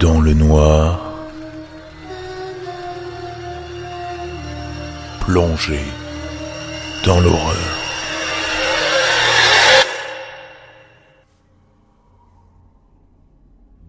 dans le noir, plongé dans l'horreur.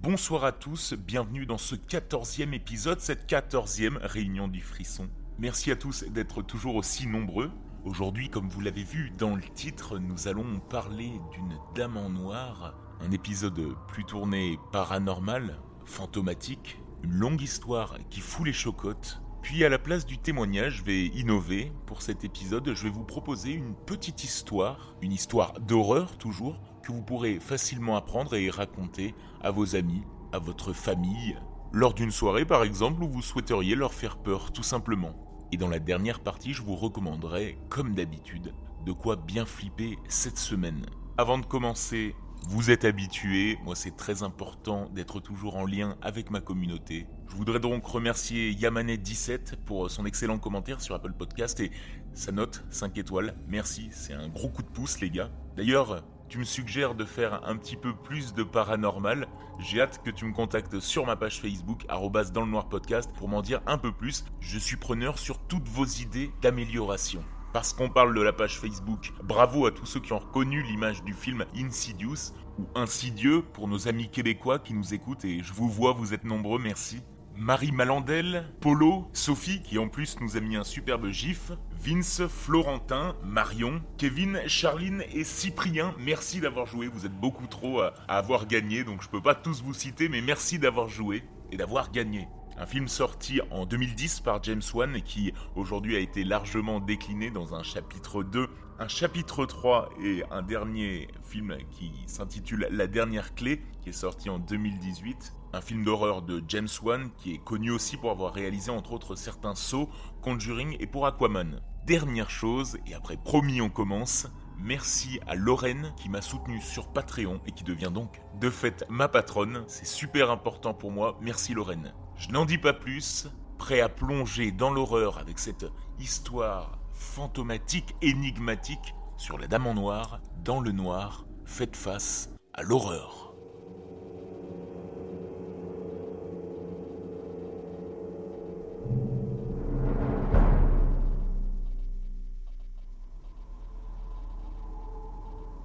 Bonsoir à tous, bienvenue dans ce quatorzième épisode, cette quatorzième réunion du frisson. Merci à tous d'être toujours aussi nombreux. Aujourd'hui, comme vous l'avez vu dans le titre, nous allons parler d'une dame en noir, un épisode plus tourné paranormal, fantomatique, une longue histoire qui fout les chocottes. Puis à la place du témoignage, je vais innover pour cet épisode, je vais vous proposer une petite histoire, une histoire d'horreur toujours, que vous pourrez facilement apprendre et raconter à vos amis, à votre famille, lors d'une soirée par exemple où vous souhaiteriez leur faire peur tout simplement. Et dans la dernière partie, je vous recommanderai, comme d'habitude, de quoi bien flipper cette semaine. Avant de commencer, vous êtes habitués, moi c'est très important d'être toujours en lien avec ma communauté. Je voudrais donc remercier Yamanet17 pour son excellent commentaire sur Apple Podcast et sa note 5 étoiles. Merci, c'est un gros coup de pouce les gars. D'ailleurs, tu me suggères de faire un petit peu plus de paranormal, j'ai hâte que tu me contactes sur ma page Facebook, dans le noir podcast, pour m'en dire un peu plus. Je suis preneur sur toutes vos idées d'amélioration. Parce qu'on parle de la page Facebook, bravo à tous ceux qui ont reconnu l'image du film Insidious, ou Insidieux pour nos amis québécois qui nous écoutent, et je vous vois, vous êtes nombreux, merci. Marie Malandel, Polo, Sophie, qui en plus nous a mis un superbe gif, Vince, Florentin, Marion, Kevin, Charline et Cyprien, merci d'avoir joué. Vous êtes beaucoup trop à, avoir gagné, donc je peux pas tous vous citer, mais merci d'avoir joué et d'avoir gagné. Un film sorti en 2010 par James Wan et qui aujourd'hui a été largement décliné dans un chapitre 2, un chapitre 3 et un dernier film qui s'intitule La dernière clé qui est sorti en 2018 un film d'horreur de James Wan qui est connu aussi pour avoir réalisé entre autres certains sauts, Conjuring et pour Aquaman. Dernière chose, et après promis on commence, merci à Lorraine qui m'a soutenu sur Patreon et qui devient donc de fait ma patronne. C'est super important pour moi, merci Lorraine. Je n'en dis pas plus, prêt à plonger dans l'horreur avec cette histoire fantomatique, énigmatique sur la Dame en Noir, dans le noir, faites face à l'horreur.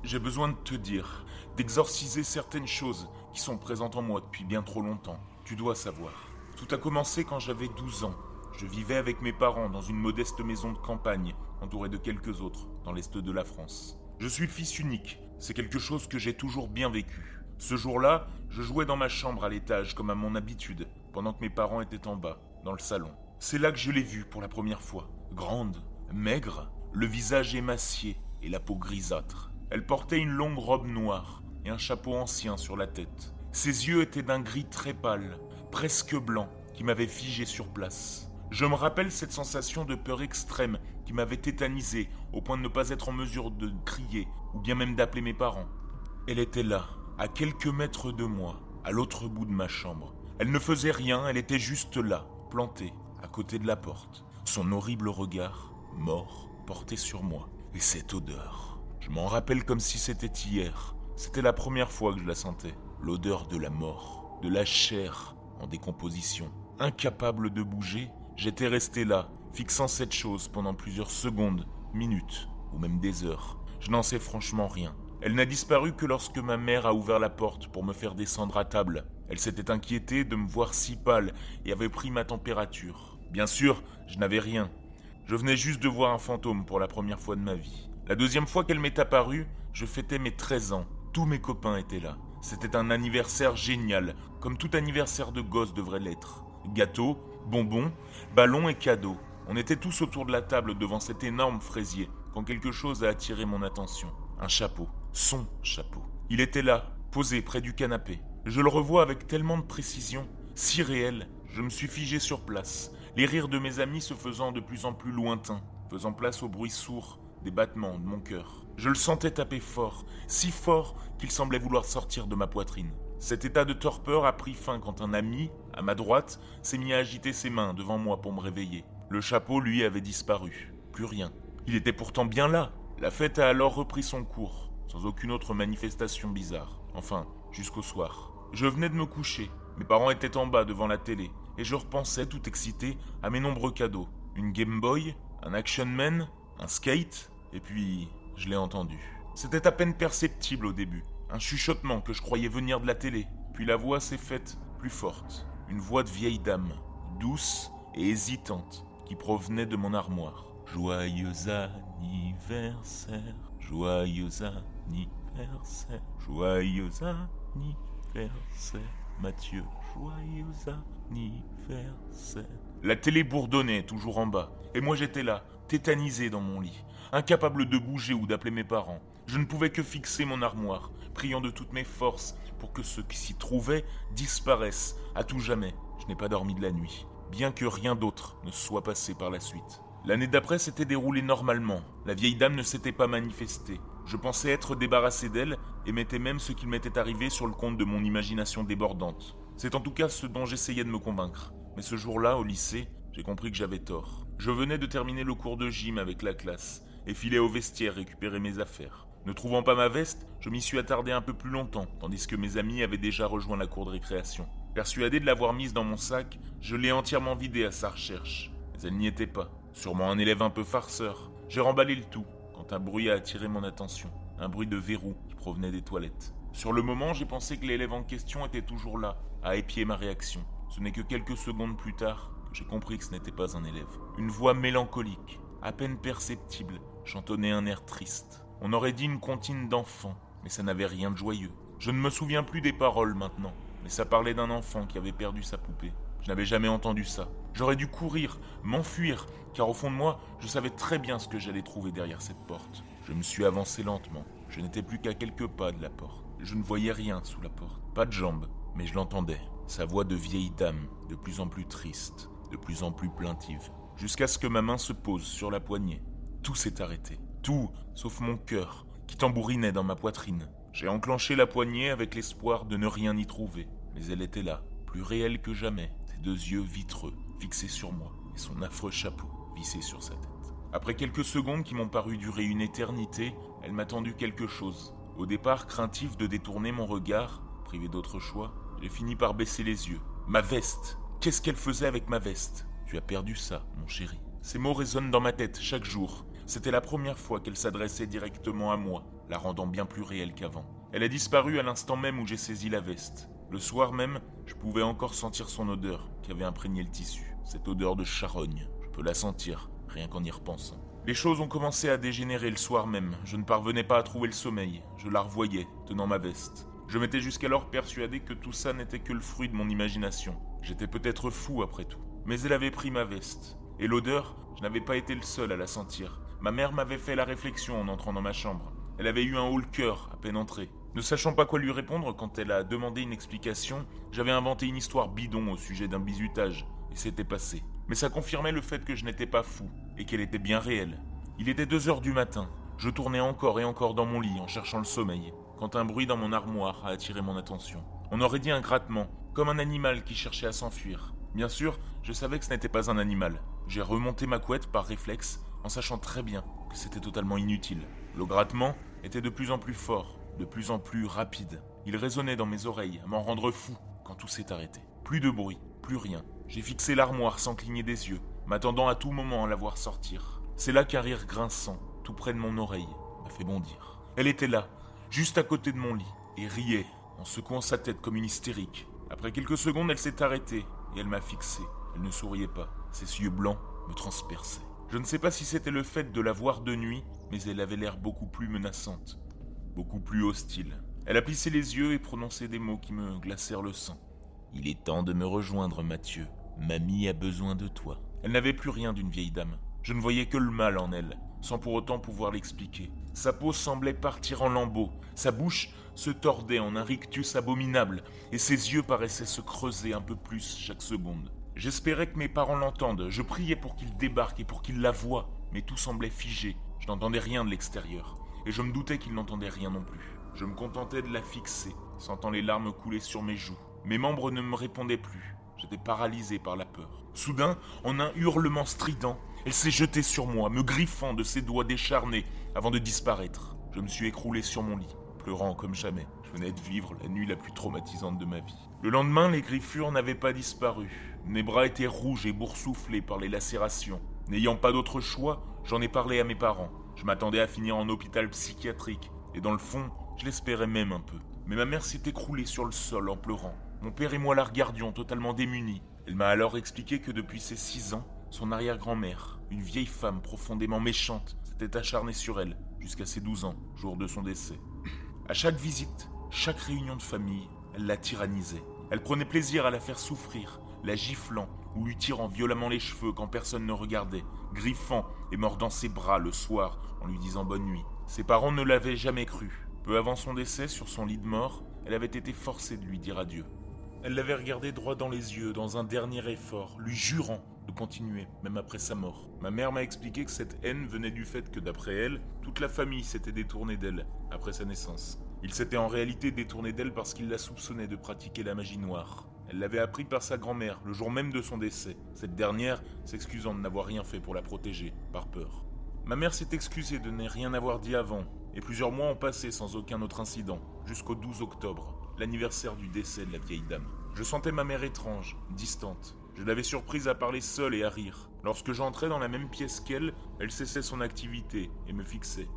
J'ai besoin de te dire, d'exorciser certaines choses qui sont présentes en moi depuis bien trop longtemps. Tu dois savoir. Tout a commencé quand j'avais 12 ans. Je vivais avec mes parents dans une modeste maison de campagne, entourée de quelques autres, dans l'est de la France. Je suis le fils unique, c'est quelque chose que j'ai toujours bien vécu. Ce jour-là, je jouais dans ma chambre à l'étage comme à mon habitude, pendant que mes parents étaient en bas, dans le salon. C'est là que je l'ai vue pour la première fois. Grande, maigre, le visage émacié et la peau grisâtre. Elle portait une longue robe noire et un chapeau ancien sur la tête. Ses yeux étaient d'un gris très pâle, presque blanc, qui m'avait figé sur place. Je me rappelle cette sensation de peur extrême qui m'avait tétanisé au point de ne pas être en mesure de crier ou bien même d'appeler mes parents. Elle était là, à quelques mètres de moi, à l'autre bout de ma chambre. Elle ne faisait rien, elle était juste là, plantée, à côté de la porte. Son horrible regard, mort, porté sur moi. Et cette odeur. Je m'en rappelle comme si c'était hier. C'était la première fois que je la sentais. L'odeur de la mort, de la chair en décomposition. Incapable de bouger, j'étais resté là, fixant cette chose pendant plusieurs secondes, minutes ou même des heures. Je n'en sais franchement rien. Elle n'a disparu que lorsque ma mère a ouvert la porte pour me faire descendre à table. Elle s'était inquiétée de me voir si pâle et avait pris ma température. Bien sûr, je n'avais rien. Je venais juste de voir un fantôme pour la première fois de ma vie. La deuxième fois qu'elle m'est apparue, je fêtais mes 13 ans. Tous mes copains étaient là. C'était un anniversaire génial, comme tout anniversaire de gosse devrait l'être. Gâteaux, bonbons, ballons et cadeaux. On était tous autour de la table devant cet énorme fraisier, quand quelque chose a attiré mon attention. Un chapeau. Son chapeau. Il était là, posé près du canapé. Je le revois avec tellement de précision, si réel. Je me suis figé sur place, les rires de mes amis se faisant de plus en plus lointains, faisant place au bruit sourd des battements de mon cœur. Je le sentais taper fort, si fort qu'il semblait vouloir sortir de ma poitrine. Cet état de torpeur a pris fin quand un ami, à ma droite, s'est mis à agiter ses mains devant moi pour me réveiller. Le chapeau, lui, avait disparu. Plus rien. Il était pourtant bien là. La fête a alors repris son cours, sans aucune autre manifestation bizarre. Enfin, jusqu'au soir. Je venais de me coucher, Mes parents étaient en bas devant la télé, et je repensais tout excité à mes nombreux cadeaux. Une Game Boy, un Action Man, un skate, et puis je l'ai entendu. C'était à peine perceptible au début, un chuchotement que je croyais venir de la télé, puis la voix s'est faite plus forte, une voix de vieille dame, douce et hésitante, qui provenait de mon armoire. Joyeux anniversaire, joyeux anniversaire, joyeux anniversaire, Mathieu, joyeux anniversaire. La télé bourdonnait toujours en bas, et moi j'étais là, tétanisé dans mon lit, incapable de bouger ou d'appeler mes parents. Je ne pouvais que fixer mon armoire, priant de toutes mes forces pour que ceux qui s'y trouvaient disparaissent à tout jamais. Je n'ai pas dormi de la nuit, bien que rien d'autre ne soit passé par la suite. L'année d'après s'était déroulée normalement. La vieille dame ne s'était pas manifestée. Je pensais être débarrassé d'elle et mettais même ce qu'il m'était arrivé sur le compte de mon imagination débordante. C'est en tout cas ce dont j'essayais de me convaincre. Mais ce jour-là, au lycée, j'ai compris que j'avais tort. Je venais de terminer le cours de gym avec la classe et filais au vestiaire récupérer mes affaires. Ne trouvant pas ma veste, je m'y suis attardé un peu plus longtemps, tandis que mes amis avaient déjà rejoint la cour de récréation. Persuadé de l'avoir mise dans mon sac, je l'ai entièrement vidée à sa recherche. Mais elle n'y était pas. Sûrement un élève un peu farceur. J'ai remballé le tout quand un bruit a attiré mon attention. Un bruit de verrou qui provenait des toilettes. Sur le moment, j'ai pensé que l'élève en question était toujours là, à épier ma réaction. Ce n'est que quelques secondes plus tard j'ai compris que ce n'était pas un élève. Une voix mélancolique, à peine perceptible, chantonnait un air triste. On aurait dit une comptine d'enfant, mais ça n'avait rien de joyeux. Je ne me souviens plus des paroles maintenant, mais ça parlait d'un enfant qui avait perdu sa poupée. Je n'avais jamais entendu ça. J'aurais dû courir, m'enfuir, car au fond de moi, je savais très bien ce que j'allais trouver derrière cette porte. Je me suis avancé lentement. Je n'étais plus qu'à quelques pas de la porte. Je ne voyais rien sous la porte. Pas de jambes, mais je l'entendais. Sa voix de vieille dame, de plus en plus triste, de plus en plus plaintive. Jusqu'à ce que ma main se pose sur la poignée. Tout s'est arrêté. Tout, sauf mon cœur, qui tambourinait dans ma poitrine. J'ai enclenché la poignée avec l'espoir de ne rien y trouver. Mais elle était là, plus réelle que jamais, deux yeux vitreux fixés sur moi et son affreux chapeau vissé sur sa tête. Après quelques secondes qui m'ont paru durer une éternité, elle m'a tendu quelque chose. Au départ, craintif de détourner mon regard, privé d'autre choix, j'ai fini par baisser les yeux. Ma veste Qu'est-ce qu'elle faisait avec ma veste? Tu as perdu ça, mon chéri. Ces mots résonnent dans ma tête chaque jour. C'était la première fois qu'elle s'adressait directement à moi, la rendant bien plus réelle qu'avant. Elle a disparu à l'instant même où j'ai saisi la veste. Le soir même, je pouvais encore sentir son odeur qui avait imprégné le tissu. Cette odeur de charogne. Je peux la sentir, rien qu'en y repensant. Les choses ont commencé à dégénérer le soir même. Je ne parvenais pas à trouver le sommeil. Je la revoyais, tenant ma veste. Je m'étais jusqu'alors persuadé que tout ça n'était que le fruit de mon imagination. J'étais peut-être fou après tout. Mais elle avait pris ma veste. Et l'odeur, je n'avais pas été le seul à la sentir. Ma mère m'avait fait la réflexion en entrant dans ma chambre. Elle avait eu un haut le cœur à peine entrée. Ne sachant pas quoi lui répondre quand elle a demandé une explication, j'avais inventé une histoire bidon au sujet d'un bizutage, et c'était passé. Mais ça confirmait le fait que je n'étais pas fou, et qu'elle était bien réelle. Il était deux heures du matin. Je tournais encore et encore dans mon lit en cherchant le sommeil, quand un bruit dans mon armoire a attiré mon attention. On aurait dit un grattement, comme un animal qui cherchait à s'enfuir. Bien sûr, je savais que ce n'était pas un animal. J'ai remonté ma couette par réflexe, en sachant très bien que c'était totalement inutile. Le grattement était de plus en plus fort, de plus en plus rapide. Il résonnait dans mes oreilles, à m'en rendre fou, quand tout s'est arrêté. Plus de bruit, plus rien. J'ai fixé l'armoire sans cligner des yeux, m'attendant à tout moment à la voir sortir. C'est là qu'un rire grinçant, tout près de mon oreille, m'a fait bondir. Elle était là, juste à côté de mon lit, et riait, en secouant sa tête comme une hystérique. Après quelques secondes, elle s'est arrêtée, et elle m'a fixé. Elle ne souriait pas, ses yeux blancs me transperçaient. Je ne sais pas si c'était le fait de la voir de nuit, mais elle avait l'air beaucoup plus menaçante beaucoup plus hostile. Elle a plissé les yeux et prononcé des mots qui me glacèrent le sang. Il est temps de me rejoindre, Mathieu. Mamie a besoin de toi. Elle n'avait plus rien d'une vieille dame. Je ne voyais que le mal en elle, sans pour autant pouvoir l'expliquer. Sa peau semblait partir en lambeaux, sa bouche se tordait en un rictus abominable, et ses yeux paraissaient se creuser un peu plus chaque seconde. J'espérais que mes parents l'entendent, je priais pour qu'ils débarquent et pour qu'ils la voient, mais tout semblait figé, je n'entendais rien de l'extérieur et je me doutais qu'il n'entendait rien non plus. Je me contentais de la fixer, sentant les larmes couler sur mes joues. Mes membres ne me répondaient plus. J'étais paralysé par la peur. Soudain, en un hurlement strident, elle s'est jetée sur moi, me griffant de ses doigts décharnés avant de disparaître. Je me suis écroulé sur mon lit, pleurant comme jamais. Je venais de vivre la nuit la plus traumatisante de ma vie. Le lendemain, les griffures n'avaient pas disparu. Mes bras étaient rouges et boursouflés par les lacérations. N'ayant pas d'autre choix, j'en ai parlé à mes parents. Je m'attendais à finir en hôpital psychiatrique, et dans le fond, je l'espérais même un peu. Mais ma mère s'est écroulée sur le sol en pleurant. Mon père et moi la regardions totalement démunis. Elle m'a alors expliqué que depuis ses six ans, son arrière-grand-mère, une vieille femme profondément méchante, s'était acharnée sur elle jusqu'à ses 12 ans, jour de son décès. À chaque visite, chaque réunion de famille, elle la tyrannisait. Elle prenait plaisir à la faire souffrir, la giflant ou lui tirant violemment les cheveux quand personne ne regardait, griffant et mordant ses bras le soir en lui disant bonne nuit. Ses parents ne l'avaient jamais cru. Peu avant son décès, sur son lit de mort, elle avait été forcée de lui dire adieu. Elle l'avait regardé droit dans les yeux dans un dernier effort, lui jurant de continuer, même après sa mort. Ma mère m'a expliqué que cette haine venait du fait que, d'après elle, toute la famille s'était détournée d'elle après sa naissance. Il s'était en réalité détourné d'elle parce qu'il la soupçonnait de pratiquer la magie noire. Elle l'avait appris par sa grand-mère, le jour même de son décès, cette dernière s'excusant de n'avoir rien fait pour la protéger, par peur. Ma mère s'est excusée de ne rien avoir dit avant, et plusieurs mois ont passé sans aucun autre incident, jusqu'au 12 octobre, l'anniversaire du décès de la vieille dame. Je sentais ma mère étrange, distante. Je l'avais surprise à parler seule et à rire. Lorsque j'entrais dans la même pièce qu'elle, elle cessait son activité et me fixait.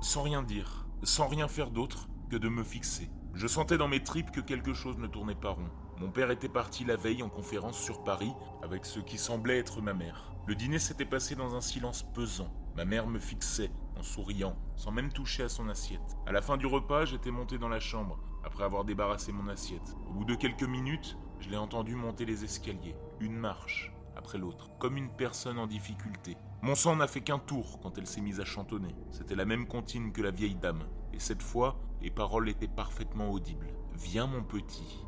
Sans rien dire, sans rien faire d'autre que de me fixer. Je sentais dans mes tripes que quelque chose ne tournait pas rond. Mon père était parti la veille en conférence sur Paris avec ce qui semblait être ma mère. Le dîner s'était passé dans un silence pesant. Ma mère me fixait, en souriant, sans même toucher à son assiette. À la fin du repas, j'étais monté dans la chambre, après avoir débarrassé mon assiette. Au bout de quelques minutes, je l'ai entendu monter les escaliers, une marche après l'autre, comme une personne en difficulté. Mon sang n'a fait qu'un tour quand elle s'est mise à chantonner. C'était la même comptine que la vieille dame, et cette fois, les paroles étaient parfaitement audibles. Viens mon petit,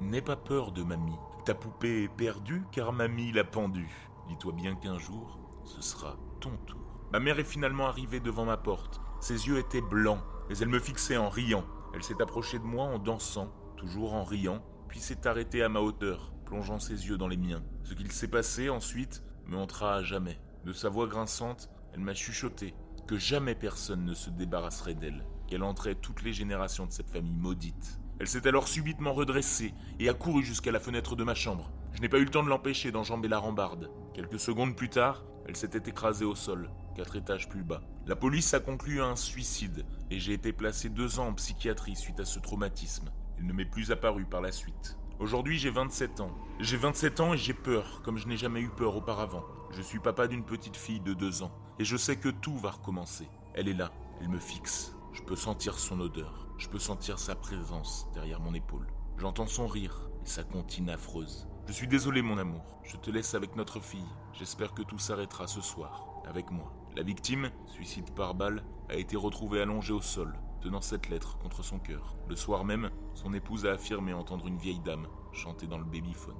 n'aie pas peur de mamie. Ta poupée est perdue car mamie l'a pendue. Dis-toi bien qu'un jour, ce sera ton tour. Ma mère est finalement arrivée devant ma porte. Ses yeux étaient blancs, mais elle me fixait en riant. Elle s'est approchée de moi en dansant, toujours en riant, puis s'est arrêtée à ma hauteur, plongeant ses yeux dans les miens. Ce qu'il s'est passé ensuite me hantera à jamais. De sa voix grinçante, elle m'a chuchoté que jamais personne ne se débarrasserait d'elle, qu'elle entrait toutes les générations de cette famille maudite. Elle s'est alors subitement redressée et a couru jusqu'à la fenêtre de ma chambre. Je n'ai pas eu le temps de l'empêcher d'enjamber la rambarde. Quelques secondes plus tard, elle s'était écrasée au sol, quatre étages plus bas. La police a conclu un suicide et j'ai été placé deux ans en psychiatrie suite à ce traumatisme. Il ne m'est plus apparu par la suite. Aujourd'hui, j'ai 27 ans. J'ai 27 ans et j'ai peur, comme je n'ai jamais eu peur auparavant. Je suis papa d'une petite fille de deux ans et je sais que tout va recommencer. Elle est là, elle me fixe. Je peux sentir son odeur. Je peux sentir sa présence derrière mon épaule. J'entends son rire et sa comptine affreuse. Je suis désolé mon amour, je te laisse avec notre fille. J'espère que tout s'arrêtera ce soir, avec moi. La victime, suicide par balle, a été retrouvée allongée au sol, tenant cette lettre contre son cœur. Le soir même, son épouse a affirmé entendre une vieille dame chanter dans le babyphone.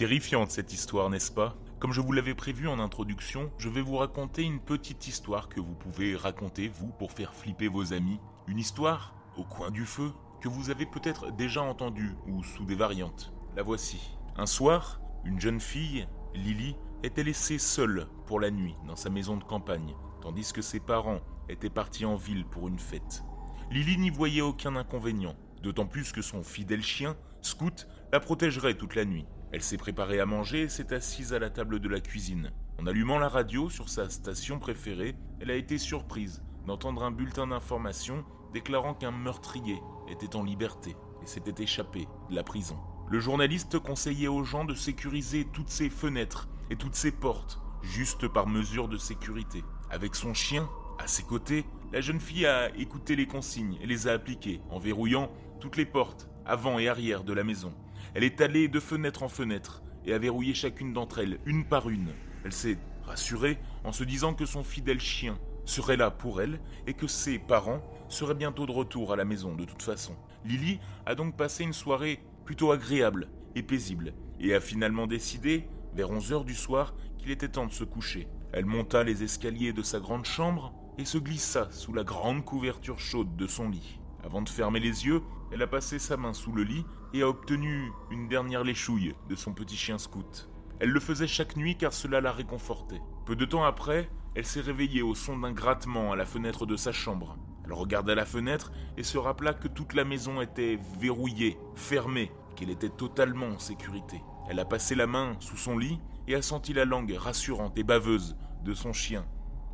Terrifiante cette histoire, n'est-ce pas? Comme je vous l'avais prévu en introduction, je vais vous raconter une petite histoire que vous pouvez raconter, vous, pour faire flipper vos amis. Une histoire au coin du feu que vous avez peut-être déjà entendue ou sous des variantes. La voici. Un soir, une jeune fille, Lily, était laissée seule pour la nuit dans sa maison de campagne, tandis que ses parents étaient partis en ville pour une fête. Lily n'y voyait aucun inconvénient, d'autant plus que son fidèle chien, Scout, la protégerait toute la nuit. Elle s'est préparée à manger et s'est assise à la table de la cuisine. En allumant la radio sur sa station préférée, elle a été surprise d'entendre un bulletin d'information déclarant qu'un meurtrier était en liberté et s'était échappé de la prison. Le journaliste conseillait aux gens de sécuriser toutes ses fenêtres et toutes ses portes, juste par mesure de sécurité. Avec son chien, à ses côtés, la jeune fille a écouté les consignes et les a appliquées en verrouillant toutes les portes, avant et arrière de la maison. Elle est allée de fenêtre en fenêtre et a verrouillé chacune d'entre elles, une par une. Elle s'est rassurée en se disant que son fidèle chien serait là pour elle et que ses parents seraient bientôt de retour à la maison de toute façon. Lily a donc passé une soirée plutôt agréable et paisible et a finalement décidé, vers 11 heures du soir, qu'il était temps de se coucher. Elle monta les escaliers de sa grande chambre et se glissa sous la grande couverture chaude de son lit. Avant de fermer les yeux, elle a passé sa main sous le lit et a obtenu une dernière léchouille de son petit chien scout. Elle le faisait chaque nuit car cela la réconfortait. Peu de temps après, elle s'est réveillée au son d'un grattement à la fenêtre de sa chambre. Elle regarda la fenêtre et se rappela que toute la maison était verrouillée, fermée, qu'elle était totalement en sécurité. Elle a passé la main sous son lit et a senti la langue rassurante et baveuse de son chien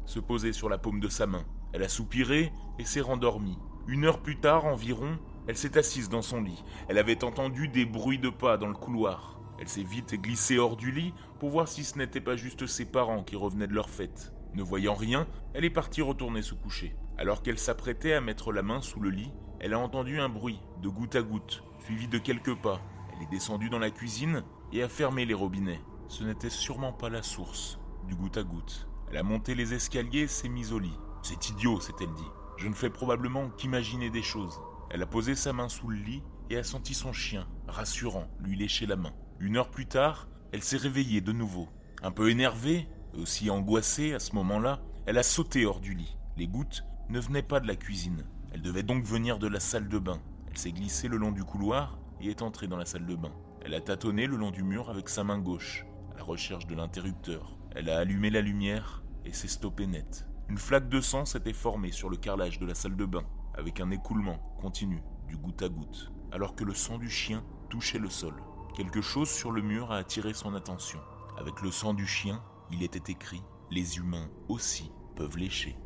se poser sur la paume de sa main. Elle a soupiré et s'est rendormie. Une heure plus tard environ, elle s'est assise dans son lit. Elle avait entendu des bruits de pas dans le couloir. Elle s'est vite glissée hors du lit pour voir si ce n'était pas juste ses parents qui revenaient de leur fête. Ne voyant rien, elle est partie retourner se coucher. Alors qu'elle s'apprêtait à mettre la main sous le lit, elle a entendu un bruit de goutte à goutte, suivi de quelques pas. Elle est descendue dans la cuisine et a fermé les robinets. Ce n'était sûrement pas la source du goutte à goutte. Elle a monté les escaliers s'est mise au lit. C'est idiot, s'est-elle dit. Je ne fais probablement qu'imaginer des choses. Elle a posé sa main sous le lit et a senti son chien, rassurant, lui lécher la main. Une heure plus tard, elle s'est réveillée de nouveau. Un peu énervée, aussi angoissée à ce moment-là, elle a sauté hors du lit. Les gouttes ne venaient pas de la cuisine. Elles devaient donc venir de la salle de bain. Elle s'est glissée le long du couloir et est entrée dans la salle de bain. Elle a tâtonné le long du mur avec sa main gauche, à la recherche de l'interrupteur. Elle a allumé la lumière et s'est stoppée net. Une flaque de sang s'était formée sur le carrelage de la salle de bain, avec un écoulement continu, du goutte à goutte, alors que le sang du chien touchait le sol. Quelque chose sur le mur a attiré son attention. Avec le sang du chien, il était écrit Les humains aussi peuvent lécher.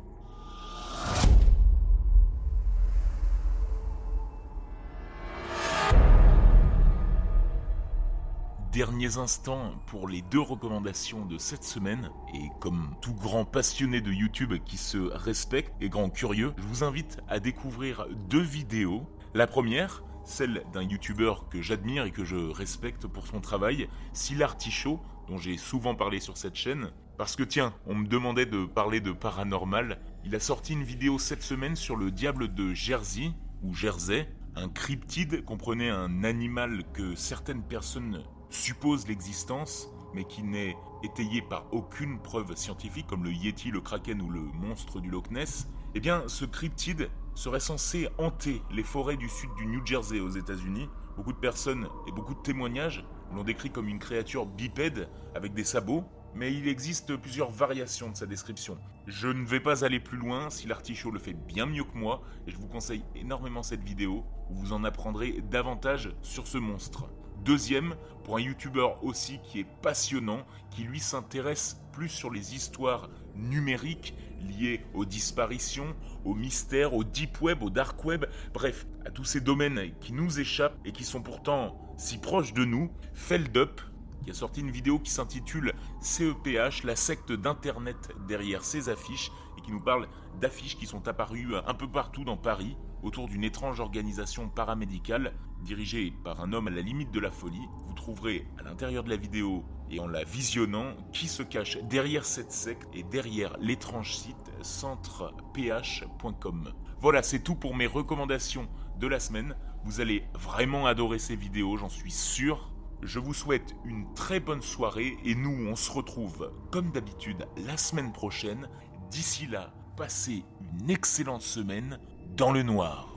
Derniers instants pour les deux recommandations de cette semaine. Et comme tout grand passionné de YouTube qui se respecte et grand curieux, je vous invite à découvrir deux vidéos. La première, celle d'un YouTuber que j'admire et que je respecte pour son travail, Sylar Tichot, dont j'ai souvent parlé sur cette chaîne. Parce que tiens, on me demandait de parler de paranormal. Il a sorti une vidéo cette semaine sur le diable de Jersey, ou Jersey, un cryptide comprenait un animal que certaines personnes suppose l'existence, mais qui n'est étayé par aucune preuve scientifique, comme le Yeti, le Kraken ou le monstre du Loch Ness, eh bien, ce cryptide serait censé hanter les forêts du sud du New Jersey aux États-Unis. Beaucoup de personnes et beaucoup de témoignages l'ont décrit comme une créature bipède avec des sabots, mais il existe plusieurs variations de sa description. Je ne vais pas aller plus loin si l'artichaut le fait bien mieux que moi, et je vous conseille énormément cette vidéo où vous en apprendrez davantage sur ce monstre. Deuxième, pour un youtubeur aussi qui est passionnant, qui lui s'intéresse plus sur les histoires numériques liées aux disparitions, aux mystères, au deep web, au dark web, bref, à tous ces domaines qui nous échappent et qui sont pourtant si proches de nous, Feldup, qui a sorti une vidéo qui s'intitule CEPH, la secte d'Internet derrière ses affiches, et qui nous parle d'affiches qui sont apparues un peu partout dans Paris, autour d'une étrange organisation paramédicale dirigée par un homme à la limite de la folie. Vous trouverez à l'intérieur de la vidéo et en la visionnant qui se cache derrière cette secte et derrière l'étrange site centreph.com. Voilà, c'est tout pour mes recommandations de la semaine. Vous allez vraiment adorer ces vidéos, j'en suis sûr. Je vous souhaite une très bonne soirée et nous, on se retrouve comme d'habitude la semaine prochaine. D'ici là, passez une excellente semaine dans le noir.